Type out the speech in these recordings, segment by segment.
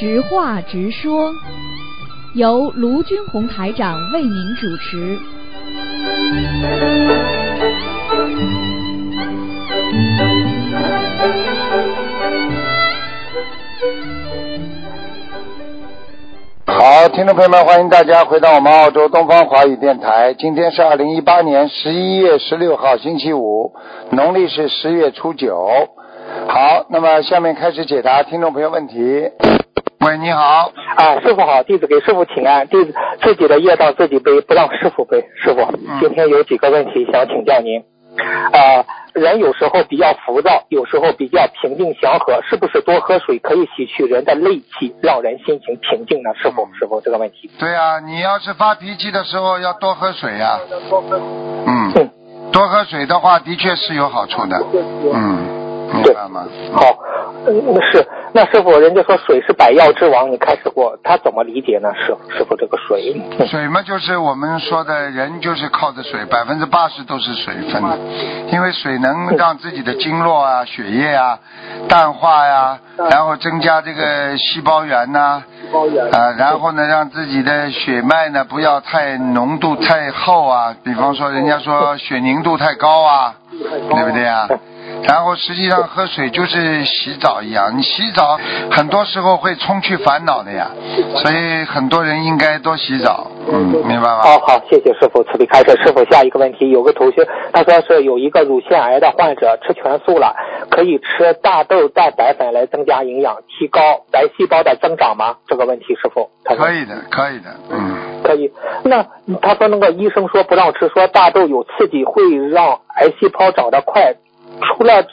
直话直说，由卢军红台长为您主持。好，听众朋友们，欢迎大家回到我们澳洲东方华语电台。今天是二零一八年十一月十六号，星期五，农历是十月初九。好，那么下面开始解答听众朋友问题。喂，你好，啊，师傅好，弟子给师傅请安，弟子自己的业障自己背，不让师傅背。师傅，今天有几个问题想请教您。啊，人有时候比较浮躁，有时候比较平静祥和，是不是多喝水可以洗去人的戾气，让人心情平静呢？是否是否这个问题。对啊，你要是发脾气的时候要多喝水呀、嗯，嗯，多喝水的话，的确是有好处的。嗯，明对白吗？好，嗯，是。那师傅，人家说水是百药之王，你开始过，他怎么理解呢？师傅，师傅这个水，嗯。水嘛，就是我们说的人就是靠着水，百分之八十都是水分的，因为水能让自己的经络啊、血液啊淡化呀、然后增加这个细胞源呐、啊，然后呢，让自己的血脉呢不要太浓度太厚啊，比方说人家说血凝度太高啊，对不对啊？然后实际上喝水就是洗澡一样，你洗澡很多时候会冲去烦恼的呀，所以很多人应该多洗澡，嗯，明白吗？好好，谢谢师傅慈悲开示。师傅，下一个问题，有个同学他说是有一个乳腺癌的患者吃全素了，可以吃大豆蛋白粉来增加营养，提高白细胞的增长吗？这个问题师傅可以的，可以的，嗯，可以。那他说那个医生说不让吃，说大豆有刺激，会让癌细胞长得快。除了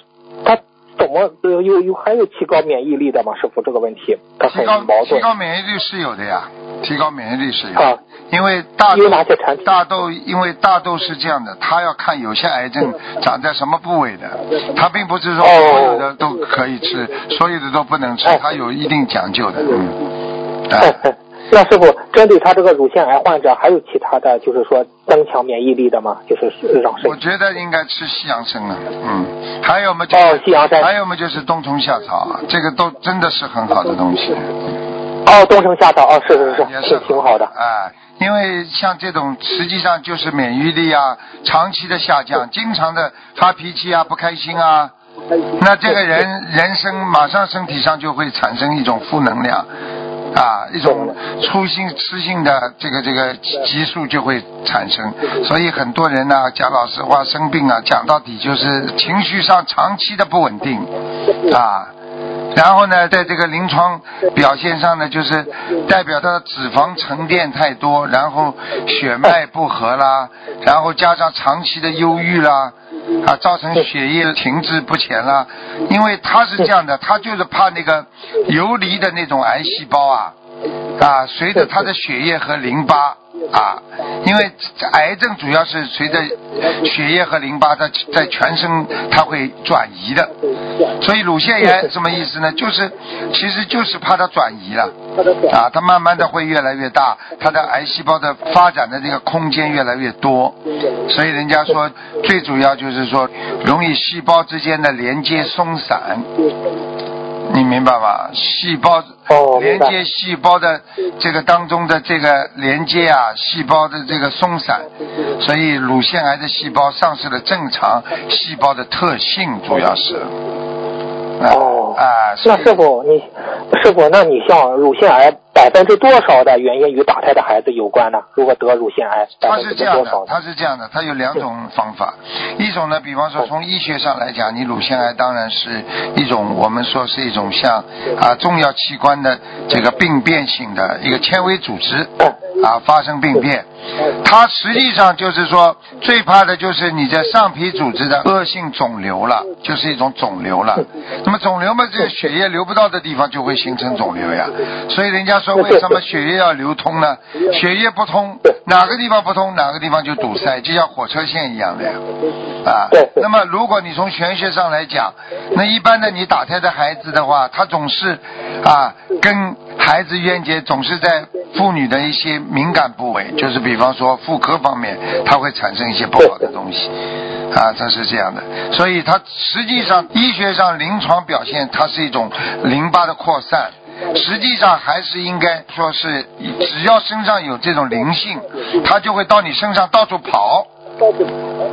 他怎么呃有有还有提高免疫力的吗？师傅这个问题他很提高矛盾。提高免疫力是有的呀，提高免疫力是有的，啊。因为大有哪些产品？大豆，因为大豆是这样的，它要看有些癌症长在什么部位的，它并不是说哦所有的都可以吃，所有的都不能吃哎，它有一定讲究的，嗯，哎 那师傅，针对他这个乳腺癌患者，还有其他的就是说增强免疫力的吗？就是让身我觉得应该吃西洋参啊，嗯，还有嘛就是、哦西洋参还有嘛就是冬虫夏草啊，这个都真的是很好的东西，哦，冬虫夏草哦，是是是，也是挺挺好的。哎，因为像这种实际上就是免疫力啊长期的下降，经常的发脾气啊不开心啊，那这个人人生马上身体上就会产生一种负能量。啊，一种粗性吃性的这个这个激素就会产生，所以很多人呢、讲老实话生病啊，讲到底就是情绪上长期的不稳定啊。然后呢，在这个临床表现上呢，就是代表他的脂肪沉淀太多，然后血脉不和啦，然后加上长期的忧郁啦，啊，造成血液停滞不前啦。因为他是这样的，他就是怕那个游离的那种癌细胞啊，啊，随着他的血液和淋巴啊，因为癌症主要是随着血液和淋巴在在全身它会转移的，所以乳腺炎什么意思呢？就是其实就是怕它转移了啊，它慢慢的会越来越大，它的癌细胞的发展的这个空间越来越多，所以人家说最主要就是说容易细胞之间的连接松散。你明白吧？细胞连接细胞的这个当中的这个连接啊，细胞的这个松散，所以乳腺癌的细胞丧失了正常细胞的特性，主要是。啊哦啊，那师傅，你师傅，那你像乳腺癌百分之多少的原因与打胎的孩子有关呢？如果得乳腺癌，百它是这样的？它是这样的，它有两种方法。一种呢，比方说从医学上来讲，你乳腺癌当然是一种我们说是一种像啊重要器官的这个病变性的一个纤维组织啊发生病变。它实际上就是说最怕的就是你在上皮组织的恶性肿瘤了，就是一种肿瘤了。那么肿瘤嘛，这个血液流不到的地方就会形成肿瘤呀。所以人家说为什么血液要流通呢？血液不通，哪个地方不通，哪个地方就堵塞，就像火车线一样的呀。啊，那么如果你从玄学上来讲，那一般的你打胎的孩子的话，他总是啊跟孩子冤结，总是在妇女的一些敏感部位，就是比方说妇科方面，它会产生一些不好的东西。啊，它是这样的，所以它实际上医学上临床表现，它是一种淋巴的扩散。实际上还是应该说是，只要身上有这种灵性，它就会到你身上到处跑。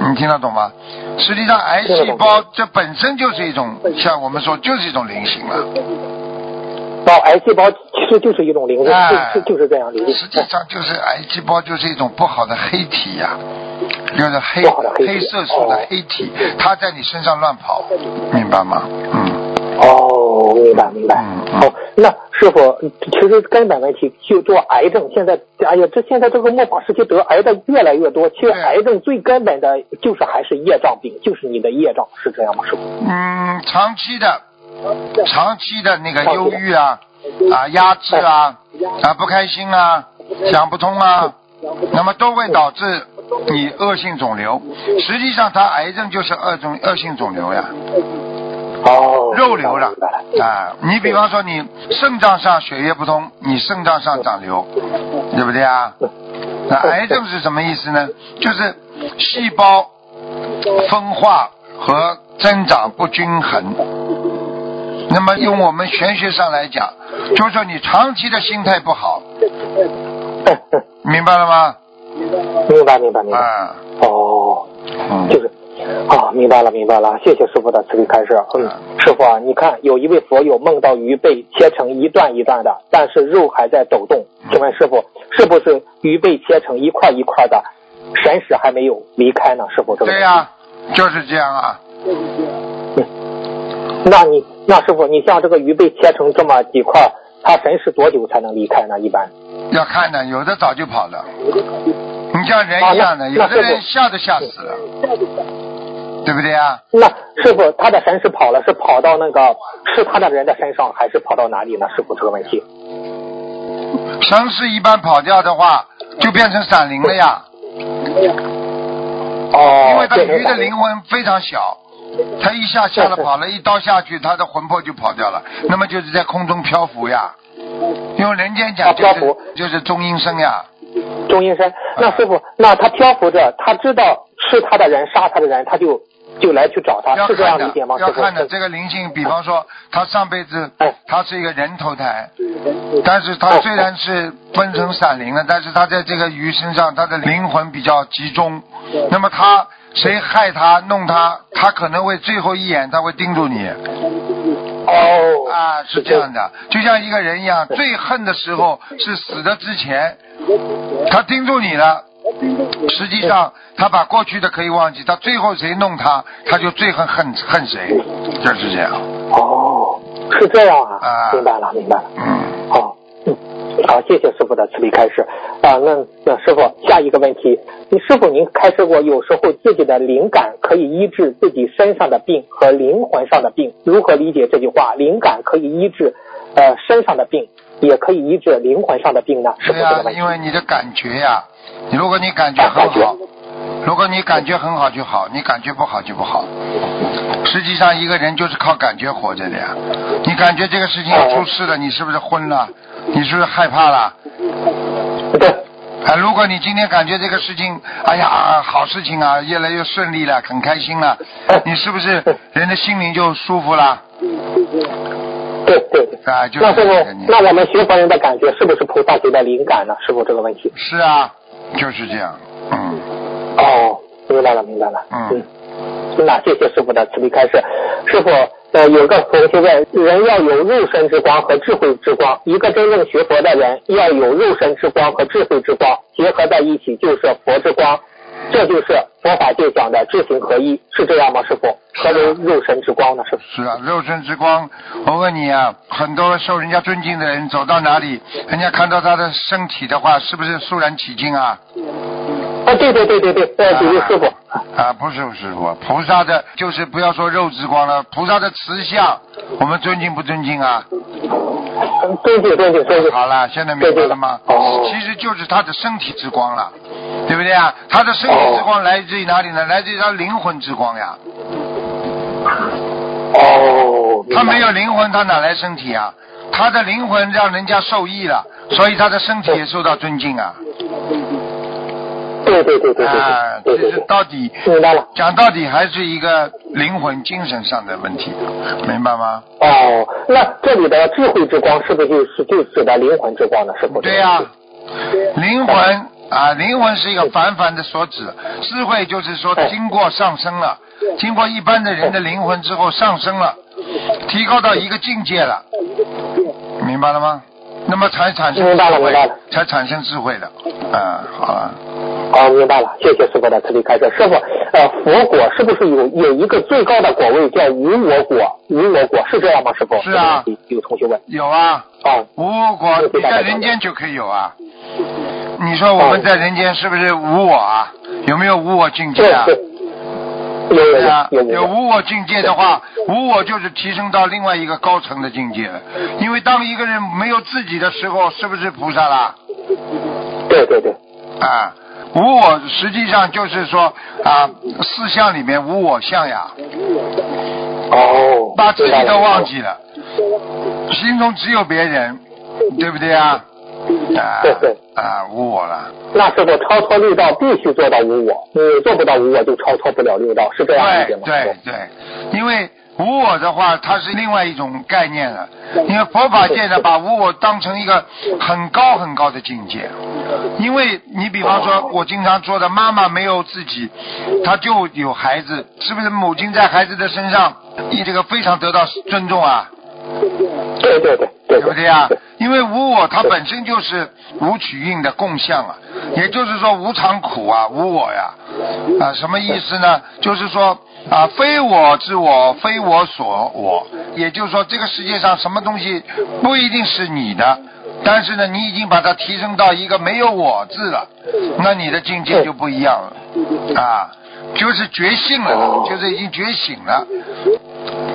你听得懂吗？实际上癌细胞这本身就是一种，像我们说就是一种灵性了。到癌细胞其实就是一种灵性，就就是这样理解。实际上就是癌细胞就是一种不好的黑体呀，就是黑黑色素的黑体，它在你身上乱跑，明白吗？嗯。哦，明白明白。哦，那师傅，其实根本问题就做癌症，现在哎呀，这现在这个末法时期得癌的越来越多。其实癌症最根本的就是还是业障病，就是你的业障，是这样吗，师傅？嗯，长期的，长期的那个忧郁啊，啊，压制啊，啊，不开心啊，想不通啊，那么都会导致你恶性肿瘤。实际上，它癌症就是恶种恶性肿瘤呀。哦，肉瘤了啊！你比方说你肾脏上血液不通，你肾脏上长瘤，对不对啊？那癌症是什么意思呢？就是细胞分化和增长不均衡。那么用我们玄学上来讲，就是说你长期的心态不好，明白了吗？明白，明白，明白。哦，就是。啊，明白了，明白了，谢谢师傅的慈悲开示。嗯，师傅啊，你看有一位佛友梦到鱼被切成一段一段的，但是肉还在抖动。请问师傅，是不是鱼被切成一块一块的，神识还没有离开呢？师傅，对呀，就是这样啊。嗯，那你那师傅，你像这个鱼被切成这么几块，它神识多久才能离开呢？一般要看的，有的早就跑了。你像人一样的，有的人吓都吓死了。对不对啊？那师傅，他的神识跑了，是跑到那个吃他的人的身上，还是跑到哪里呢？师傅这个问题。神识一般跑掉的话，就变成闪灵了呀。哦。因为他鱼的灵魂非常小，他一下下了跑了，一刀下去，他的魂魄就跑掉了，那么就是在空中漂浮呀。用人间讲就是就是中阴身呀。中阴身，那师傅，那他漂浮着，他知道是他的人杀他的人，他就就来去找他，是这样理解吗？要看的这个灵性，比方说他上辈子他是一个人投胎，但是他虽然是分成散灵了，但是他在这个鱼身上，他的灵魂比较集中。那么他谁害他弄他，他可能会最后一眼他会盯住你。哦，啊，是这样的，就像一个人一样，最恨的时候是死的之前，他盯住你了。实际上，他把过去的可以忘记，他最后谁弄他，他就最恨恨恨谁，就是这样。哦，是这样啊。啊，明白了，明白了。嗯。好，嗯，好，谢谢师傅的慈悲开示。啊，那那师傅，下一个问题，你师傅您开示过，有时候自己的灵感可以医治自己身上的病和灵魂上的病，如何理解这句话？灵感可以医治呃身上的病，也可以医治灵魂上的病呢？是不是？因为你的感觉呀。你如果你感觉很好，如果你感觉很好就好，你感觉不好就不好。实际上一个人就是靠感觉活着的呀。你感觉这个事情要出事了，你是不是昏了？你是不是害怕了？对。啊，如果你今天感觉这个事情，哎呀，好事情啊，越来越顺利了，很开心了，你是不是人的心灵就舒服了？对对。啊，就是。那那我们学佛人的感觉是不是菩萨给的灵感呢？是不这个问题？是啊。就是这样，嗯。哦，明白了，明白了。嗯。那谢谢师傅的慈悲开示。师傅，呃，有个同学问：人要有肉身之光和智慧之光，一个真正学佛的人要有肉身之光和智慧之光结合在一起，就是佛之光。这就是佛法界讲的知行合一，是这样吗？师傅，何为肉身之光呢？是是啊，肉身之光。我问你啊，很多受人家尊敬的人走到哪里，人家看到他的身体的话，是不是肃然起敬啊？啊，对，对对对对对，呃，比如师傅。啊，不是师傅，菩萨的，就是不要说肉之光了，菩萨的慈相，我们尊敬不尊敬啊？尊敬尊敬尊敬。好了，现在明白了吗？哦。其实就是他的身体之光了，对不对啊？他的身体之光来自于哪里呢？来自于他灵魂之光呀。哦。他没有灵魂，他哪来身体啊？他的灵魂让人家受益了，所以他的身体也受到尊敬啊。对对对对对啊，对对其实到底明白了。讲到底还是一个灵魂、精神上的问题，明白吗？哦，那这里的智慧之光是不是就是就指的灵魂之光呢？是不是？对呀、灵魂啊，灵魂是一个凡凡的所指，智慧就是说哎经过上升了，经过一般的人的灵魂之后上升了，提高到一个境界了，明白了吗？那么才产生智慧才产生智慧的，啊，好了。哦，明白了，谢谢师傅的慈悲开示。师傅，呃，佛果是不是有有一个最高的果位叫无我果？无我果是这样吗？师傅？是啊有有同学问。有啊，哦，无我果你在人间就可以有啊。你说我们在人间是不是无我啊？有没有无我境界啊？有啊，有无我境界的话，无我就是提升到另外一个高层的境界了。因为当一个人没有自己的时候，是不是菩萨啦？对对对，啊，无我实际上就是说啊，四相里面无我相呀，哦，把自己都忘。记了，心中只有别人，对不对啊？啊对对啊，无我了。那时候超脱六道必须做到无我，你做不到无我就超脱不了六道，是这样理解吗？对对对，因为无我的话，它是另外一种概念了。因为佛法界呢，把无我当成一个很高很高的境界。因为你比方说，我经常说的，妈妈没有自己，她就有孩子，是不是？母亲在孩子的身上，你这个非常得到尊重啊。对对对对对。不对啊？因为无我它本身就是无取运的共相啊，也就是说无常苦啊，无我呀，啊，什么意思呢？就是说啊，非我之我，非我所我，也就是说这个世界上什么东西不一定是你的，但是呢，你已经把它提升到一个没有我字了，那你的境界就不一样了。啊，就是觉醒了，就是已经觉醒了。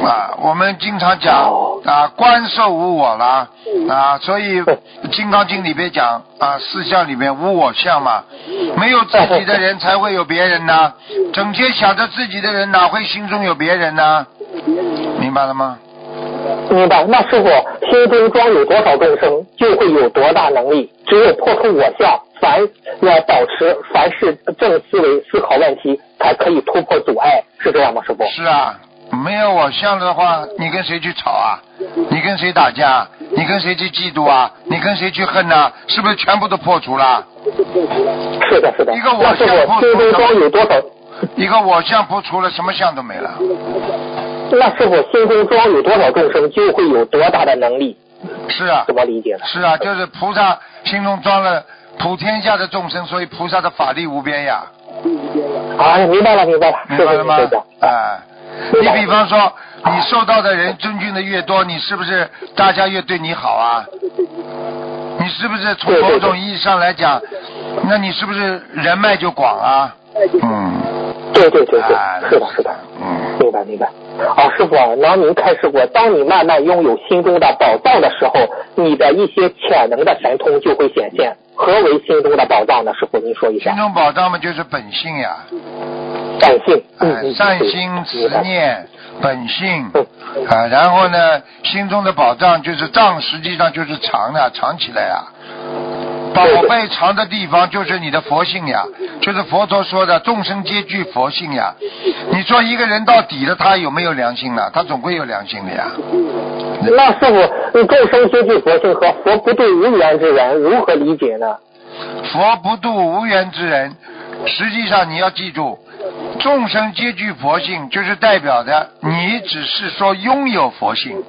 啊，我们经常讲啊，观受无我啦啊，所以 《金刚经》里边讲啊，四相里面无我相嘛，没有自己的人才会有别人呢，整天想着自己的人哪会心中有别人呢？明白了吗？明白。那师傅，心中装有多少众生，就会有多大能力。只有破除我相，凡要保持凡事正思维思考问题，才可以突破阻碍，是这样吗？师傅？是啊，没有我相的话，你跟谁去吵啊？你跟谁打架？你跟谁去嫉妒啊？你跟谁去恨呐、是不是全部都破除了？是的，是的。一个我相心中装有多少？一个我相破除了，什么相都没了。那师傅，心中装有多少众生，就会有多大的能力？是啊，怎么理解呢？是啊，就是菩萨心中装了普天下的众生，所以菩萨的法力无边呀，啊，明白了，明白了，明白了吗师傅你比方说，你受到的人尊敬的越多，你是不是大家越对你好啊？你是不是从某种意义上来讲，那你是不是人脉就广啊？嗯，对对对对啊，是的，是的。嗯，明白明白。啊，师傅啊，然您开示过，当你慢慢拥有心中的宝藏的时候，你的一些潜能的神通就会显现。何为心中的宝藏呢？师傅，您说一下心。中宝藏嘛，就是本性呀。本性，善心慈念本性嗯啊，然后呢，心中的宝藏就是藏，实际上就是藏的，藏起来呀。宝贝藏的地方就是你的佛性呀，就是佛陀说的众生皆具佛性呀。你说一个人到底了，他有没有良心呢？他总归有良心的呀。那师傅，众生皆具佛性和佛不度无缘之人如何理解呢？佛不度无缘之人，实际上你要记住，众生皆具佛性，就是代表着你只是说拥有佛性，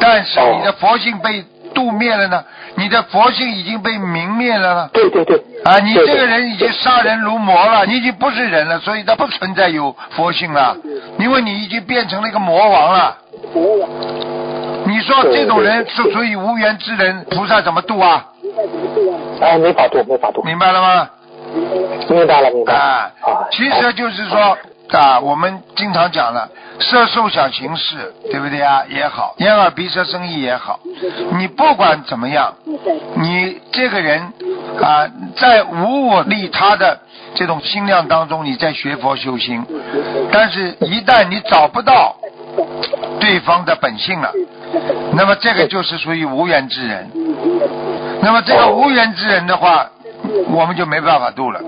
但是你的佛性被度灭了呢，你的佛性已经被泯灭了呢。对对对。啊，你这个人已经杀人如魔了，你已经不是人了，所以他不存在有佛性了，因为你已经变成了一个魔王了。你说这种人是属于无缘之人，菩萨怎么度啊？哎，没法度，没法度。明白了吗？明白了，明白啊，其实就是说啊，我们经常讲了，色受想行识，对不对啊？也好，眼耳鼻舌身意也好，你不管怎么样，你这个人啊，在无我利他的这种心量当中，你在学佛修心，但是一旦你找不到对方的本性了，那么这个就是属于无缘之人。那么这个无缘之人的话，我们就没办法度了。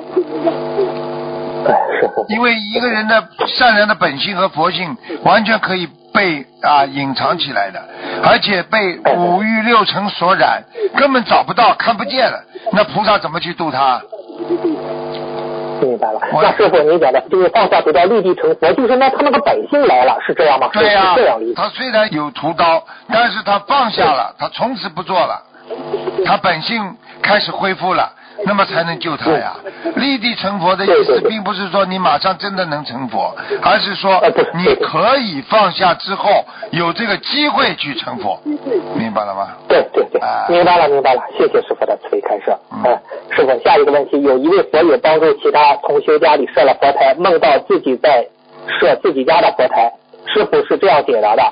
因为一个人的善良的本性和佛性完全可以被啊隐藏起来的，而且被五欲六尘所染，根本找不到、看不见了。那菩萨怎么去度他？明白了。我那师傅您讲的就是放下屠刀，立地成佛，就是那他那个本性来了，是这样吗？对呀、是这样。他虽然有屠刀，但是他放下了，他从此不做了，他本性开始恢复了。那么才能救他呀！立地成佛的意思，并不是说你马上真的能成佛，而是说你可以放下之后有这个机会去成佛，明白了吗？对对对。啊，明白了明白了，谢谢师傅的慈悲开示。嗯。嗯，师傅，下一个问题，有一位佛友帮助其他同修家里设了佛台，梦到自己在设自己家的佛台，师傅是这样解答的：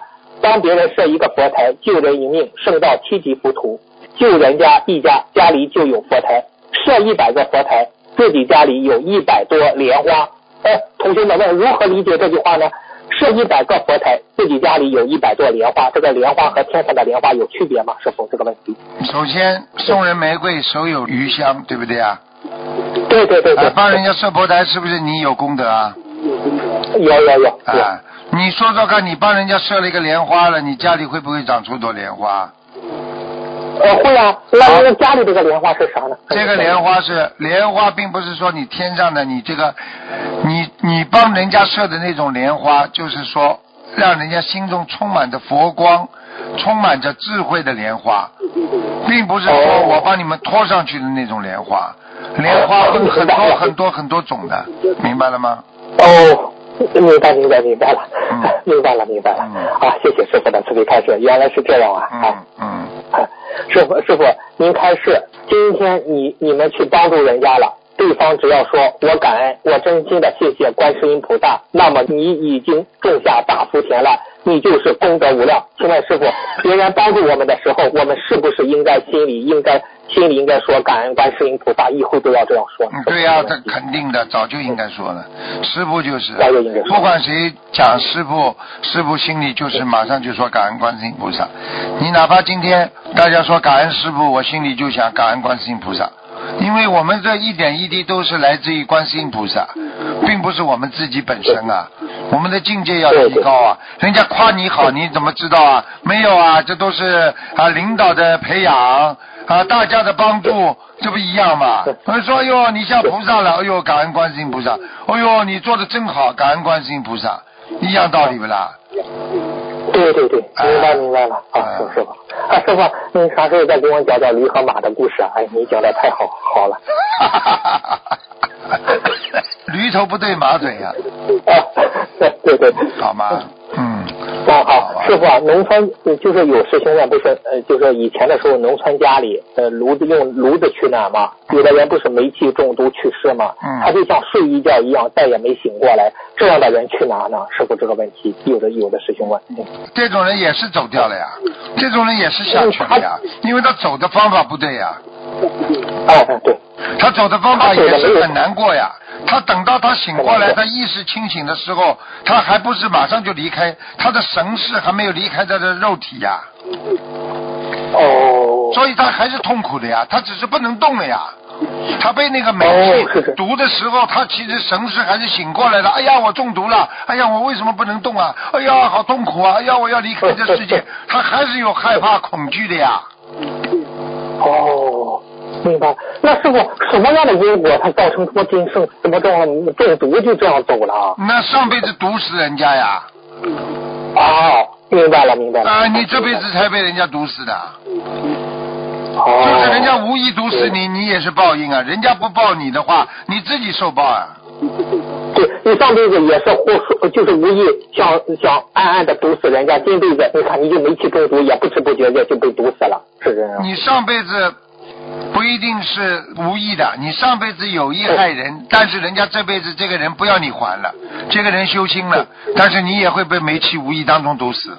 帮别人设一个佛台，救人一命，胜造七级浮屠；救人家一家，家里就有佛台；设一百个佛台，自己家里有一百朵莲花。哎，同学们问如何理解这句话呢？设一百个佛台，自己家里有一百朵莲花，这个莲花和天上的莲花有区别吗？是否，这个问题。首先送人玫瑰，手有余香，对不对啊？对对对对，啊，帮人家设佛台，是不是你有功德啊？有有有有，啊，你说说看，你帮人家设了一个莲花了，你家里会不会长出朵莲花？呃会啊，那那家里这个莲花是啥呢？这个莲花是莲花，并不是说你天上的你这个，你你帮人家设的那种莲花，就是说让人家心中充满着佛光，充满着智慧的莲花，并不是说哦我帮你们拖上去的那种莲花。莲花分很多很多很多种的，明白了吗？哦，明白明白 明白了，嗯明白了明白了嗯啊！谢谢师傅的慈悲开示，原来是这样啊啊！嗯嗯，啊师傅，师傅，您开示，今天你你们去帮助人家了，对方只要说我感恩，我真心的谢谢观世音菩萨，那么你已经种下大福田了，你就是功德无量。请问师傅，别人帮助我们的时候，我们是不是应该心里应该心里应该说感恩观世音菩萨，以后都要这样说？嗯对呀、这肯定的，早就应该说了。师傅就是不管谁讲师傅，师傅心里就是马上就说感恩观世音菩萨。你哪怕今天大家说感恩师傅，我心里就想感恩观世音菩萨，因为我们这一点一滴都是来自于观世音菩萨，并不是我们自己本身啊。我们的境界要提高啊！人家夸你好，你怎么知道啊？没有啊，这都是啊领导的培养啊，大家的帮助，这不一样吗？我说哟，你像菩萨了，哎呦，感恩观世音菩萨，哎呦，你做的真好，感恩观世音菩萨，一样道理不啦？对对对，哎明白明白了啊，哎师师傅啊，师傅，你啥时候再给我讲讲驴和马的故事啊？哎，你讲的太好好了。驴头不对马嘴呀、啊，对对。好吗？嗯。哦，好好，师傅啊，农村呃就是有师兄问，不是呃，就是以前的时候，农村家里呃炉子用炉子取暖嘛，有的人不是煤气中毒去世嘛，嗯他就像睡一觉一样，再也没醒过来，这样的人去哪呢？师傅这个问题，有的有的师兄问，嗯这种人也是走掉了呀，这种人也是下去了呀，因为他走的方法不对呀，哎哎对，他走的方法也是很难过呀。他等到他醒过来，他意识清醒的时候，他还不是马上就离开，他的神识还没有离开他的肉体呀，哦，所以他还是痛苦的呀，他只是不能动了呀。他被那个煤气毒的时候，他其实神识还是醒过来的。哎呀，我中毒了！哎呀，我为什么不能动啊？哎呀，好痛苦啊！哎呀，我要离开这世界。他还是有害怕、恐惧的呀。哦，明白。那师傅什么样的因果，它造成什么今生什么状中毒就这样走了啊？那上辈子毒死人家呀，哦，明白了明白了。啊，你这辈子才被人家毒死的，哦，就是人家无意毒死你，你也是报应啊。人家不报你的话，你自己受报啊。对你上辈子也是忽就是无意想想暗暗的毒死人家，今辈子你看你就煤气中毒，也不知不觉也就被毒死了，是这样。你上辈子不一定是无意的，你上辈子有意害人，但是人家这辈子这个人不要你还了，这个人修心了，但是你也会被煤气无意当中毒死。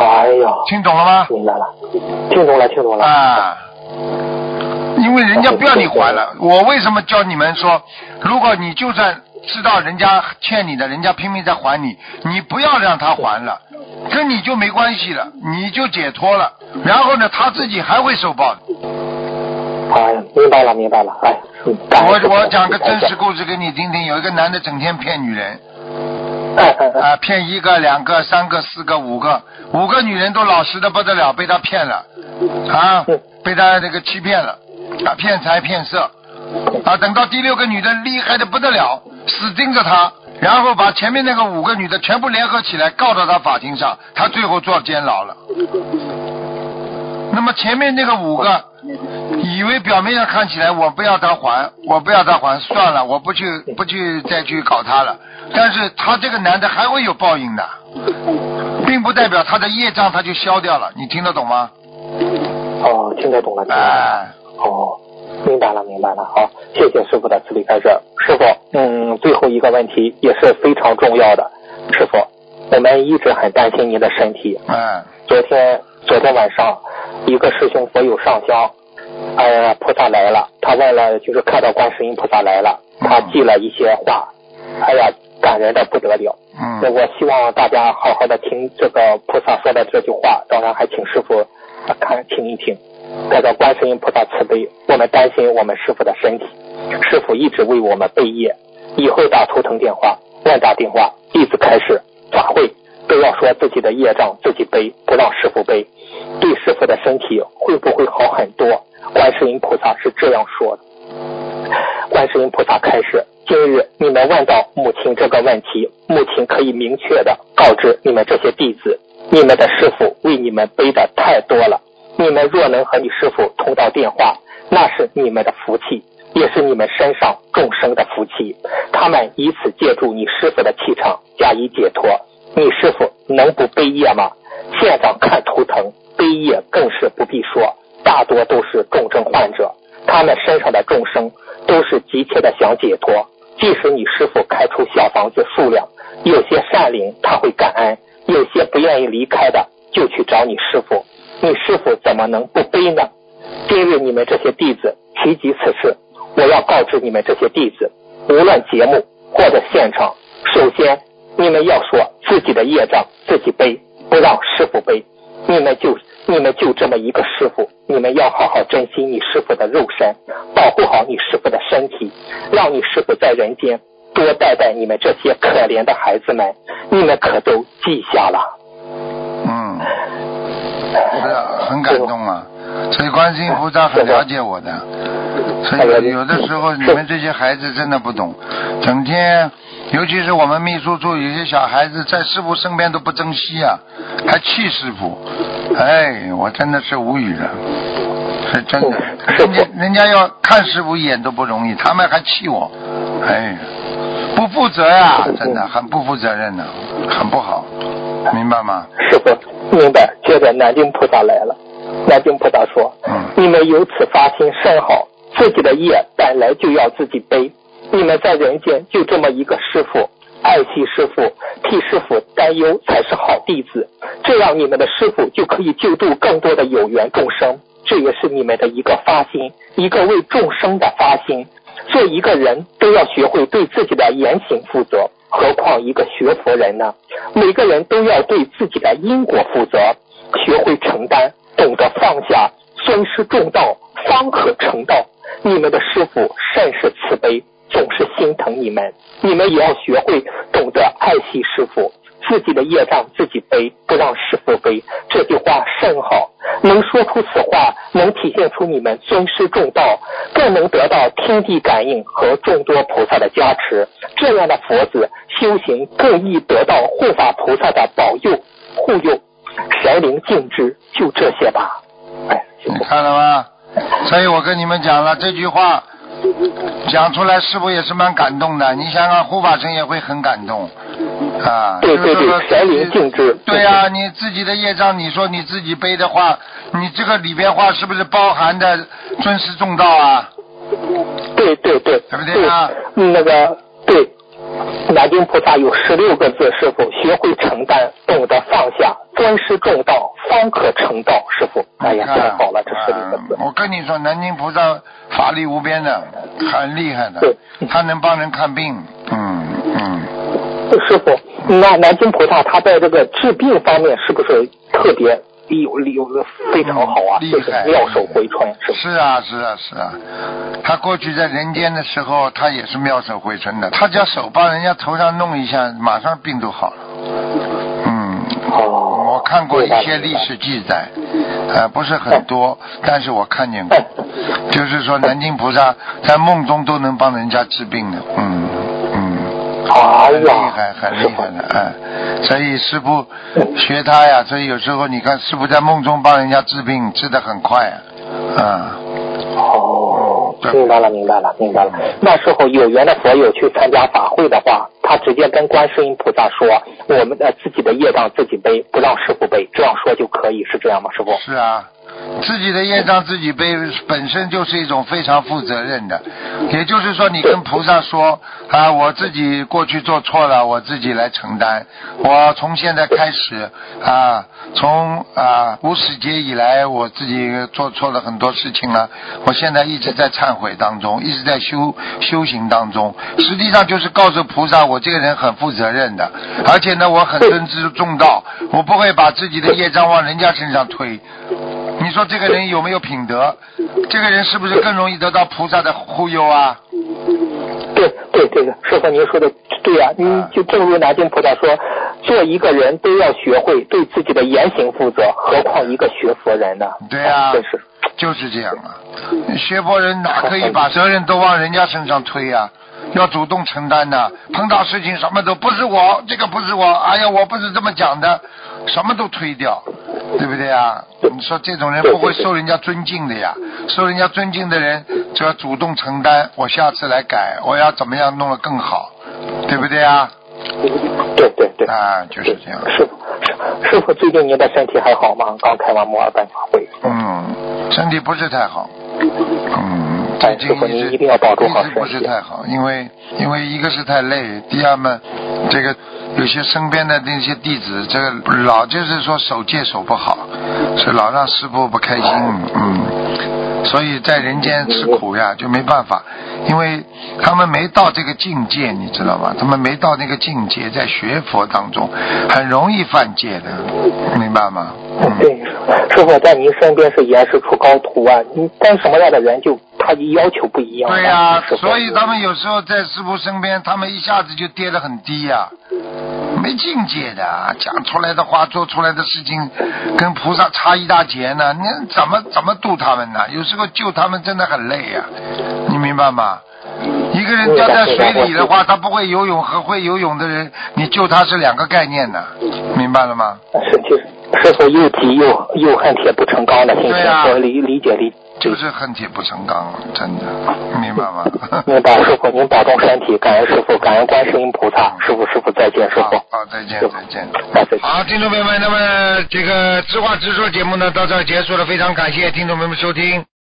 哎呀，听懂了吗？明白了，听懂了，听懂了。啊，因为人家不要你还了，我为什么教你们说，如果你就算知道人家欠你的，人家拼命在还你，你不要让他还了，跟你就没关系了，你就解脱了，然后呢，他自己还会受报的。哎呀，明白了，明白了。哎，我我讲个真实故事给你听听，有一个男的整天骗女人，哎哎哎啊，骗一个、两个、三个、四个、五个，五个女人都老实的不得了，被他骗了，啊嗯，被他这个欺骗了，啊，骗财骗色，啊，等到第六个女的厉害的不得了，死盯着他，然后把前面那个五个女的全部联合起来告到他法庭上，他最后坐监牢了。那么前面那个五个，以为表面上看起来我不要他还，我不要他还，算了，我不去不去再去搞他了。但是他这个男的还会有报应的，并不代表他的业障他就消掉了，你听得懂吗？哦，听得懂了。哎，哦，明白了，明白了。好，谢谢师傅的慈悲开示。师傅，嗯，最后一个问题也是非常重要的。师傅，我们一直很担心您的身体。嗯，昨天昨天晚上，一个师兄佛友上香，哎呀，菩萨来了，他问了，就是看到观世音菩萨来了，他记了一些话，哎呀，感人的不得了。那嗯，我希望大家好好的听这个菩萨说的这句话，当然还请师傅啊看听一听。这个观世音菩萨慈悲，我们担心我们师傅的身体，师傅一直为我们背业，以后打图腾电话、万打电话，弟子开始法会都要说自己的业障自己背，不让师傅背。对师傅的身体会不会好很多？观世音菩萨是这样说的。观世音菩萨开始：今日你们问到母亲这个问题，母亲可以明确的告知你们这些弟子，你们的师傅为你们背的太多了。你们若能和你师傅通到电话，那是你们的福气，也是你们身上众生的福气。他们以此借助你师傅的气场加以解脱。你师傅能不悲业吗？现场看图腾，悲业更是不必说，大多都是重症患者，他们身上的众生都是急切的想解脱。即使你师傅开出小房子数量，有些善灵他会感恩，有些不愿意离开的就去找你师傅，你师傅怎么能不背呢？今日你们这些弟子提及此事，我要告知你们这些弟子，无论节目或者现场，首先你们要说自己的业障自己背，不让师傅背。你们就你们就这么一个师傅，你们要好好珍惜你师傅的肉身，保护好你师傅的身体，让你师傅在人间多带带你们这些可怜的孩子们，你们可都记下了。是，很感动啊。所以观世音菩萨很了解我的，所以有的时候你们这些孩子真的不懂，整天，尤其是我们秘书处有些小孩子在师傅身边都不珍惜啊，还气师傅，哎，我真的是无语了，是真的，人家人家要看师傅一眼都不容易，他们还气我，哎，不负责啊、真的很不负责任的，很不好，明白吗？明白。接着南京菩萨来了，南京菩萨说：“嗯你们有此发心甚好，自己的业本来就要自己背。你们在人间就这么一个师傅，爱惜师傅，替师傅担忧才是好弟子。这样你们的师傅就可以救度更多的有缘众生，这也是你们的一个发心，一个为众生的发心。做一个人都要学会对自己的言行负责，何况一个学佛人呢？每个人都要对自己的因果负责，学会承担，懂得放下，尊师重道，方可成道。你们的师傅甚是慈悲，总是心疼你们，你们也要学会懂得爱惜师傅。自己的业障自己背，不让师傅背。这句话甚好，能说出此话，能体现出你们尊师重道，更能得到天地感应和众多菩萨的加持。这样的佛子修行更易得到护法菩萨的保佑护佑，神灵敬之。就这些吧。哎，师你看了吗？所以我跟你们讲了这句话，讲出来师傅也是蛮感动的。你想想，护法神也会很感动。啊，对对对，神灵尽知。对呀、你自己的业障，你说你自己背的话，你这个里边话是不是包含的尊师重道啊？对对对，对不对啊嗯那个对，南京菩萨有十六个字，师傅学会承担，懂得放下，尊师重道，方可成道。师傅，哎呀，太好了，这十六个字。啊我跟你说，南京菩萨法力无边的，很厉害的，他能帮人看病。嗯嗯，师傅，那南京菩萨他在这个治病方面是不是特别有有非常好啊？嗯厉害妙手回春，是是？啊是啊是啊，他过去在人间的时候，他也是妙手回春的，他只要手帮人家头上弄一下，马上病都好了。嗯，哦，我看过一些历史记载，呃，不是很多，但是我看见过，就是说南京菩萨在梦中都能帮人家治病的，嗯嗯，厉害，很厉害的，哎、所以师傅学他呀，所以有时候你看师傅在梦中帮人家治病，治得很快啊，啊、哦，明白了，明白了，明白了。那时候有缘的佛友去参加法会的话，他直接跟观世音菩萨说：“我们的自己的业障自己背，不让师傅背。”这样说就可以，是这样吗，师傅？是啊，自己的业障自己背，本身就是一种非常负责任的。也就是说，你跟菩萨说啊，我自己过去做错了，我自己来承担。我从现在开始啊，从啊无始劫以来，我自己做错了很多事情了。我现在一直在忏悔当中，一直在修修行当中。实际上就是告诉菩萨，我这个人很负责任的，而且呢，我很尊之重道，我不会把自己的业障往人家身上推。你说这个人有没有品德？这个人是不是更容易得到菩萨的忽悠啊？对对对，师傅您说的对啊、您就正如南京菩萨说，做一个人都要学会对自己的言行负责，何况一个学佛人呢？对啊真是。就是这样啊。学佛人哪可以把责任都往人家身上推呀、要主动承担的。碰到事情什么都不是我，这个不是我，哎呀，我不是这么讲的，什么都推掉，对不对啊？你说这种人不会受人家尊敬的呀。受人家尊敬的人就要主动承担，我下次来改，我要怎么样弄得更好，对不对啊？对对对。啊，就是这样。师傅，师师傅，最近您的身体还好吗？刚开完摩尔本法会。嗯，身体不是太好。嗯，最近一直您一定要保重好一直不是太好，因为因为一个是太累，第二嘛，这个有些身边的那些弟子，这个老就是说守戒守不好，所以老让师傅不开心，嗯，所以在人间吃苦呀，就没办法，因为他们没到这个境界，你知道吗？他们没到那个境界，在学佛当中很容易犯戒的，明白吗？嗯。对，师傅在您身边是严师出高徒啊，你跟什么样的人就他的要求不一样。对呀、所以他们有时候在师傅身边，他们一下子就跌得很低呀、没境界的，讲出来的话，做出来的事情，跟菩萨差一大截呢。你怎么怎么度他们呢？有时候救他们真的很累呀、你明白吗？一个人掉在水里的话，他不会游泳和会游泳的人，你救他是两个概念的，明白了吗？是就是师傅又急又又恨铁不成钢的心情，我理理解理解。就是恨铁不成钢，真的，明白吗？明白，师傅您保重身体，感恩师傅，感恩观世音菩萨，师傅师傅再见，师傅。好，再见，再见。好，听众朋友们，那么这个知话直说节目呢到这儿结束了，非常感谢听众朋友们收听。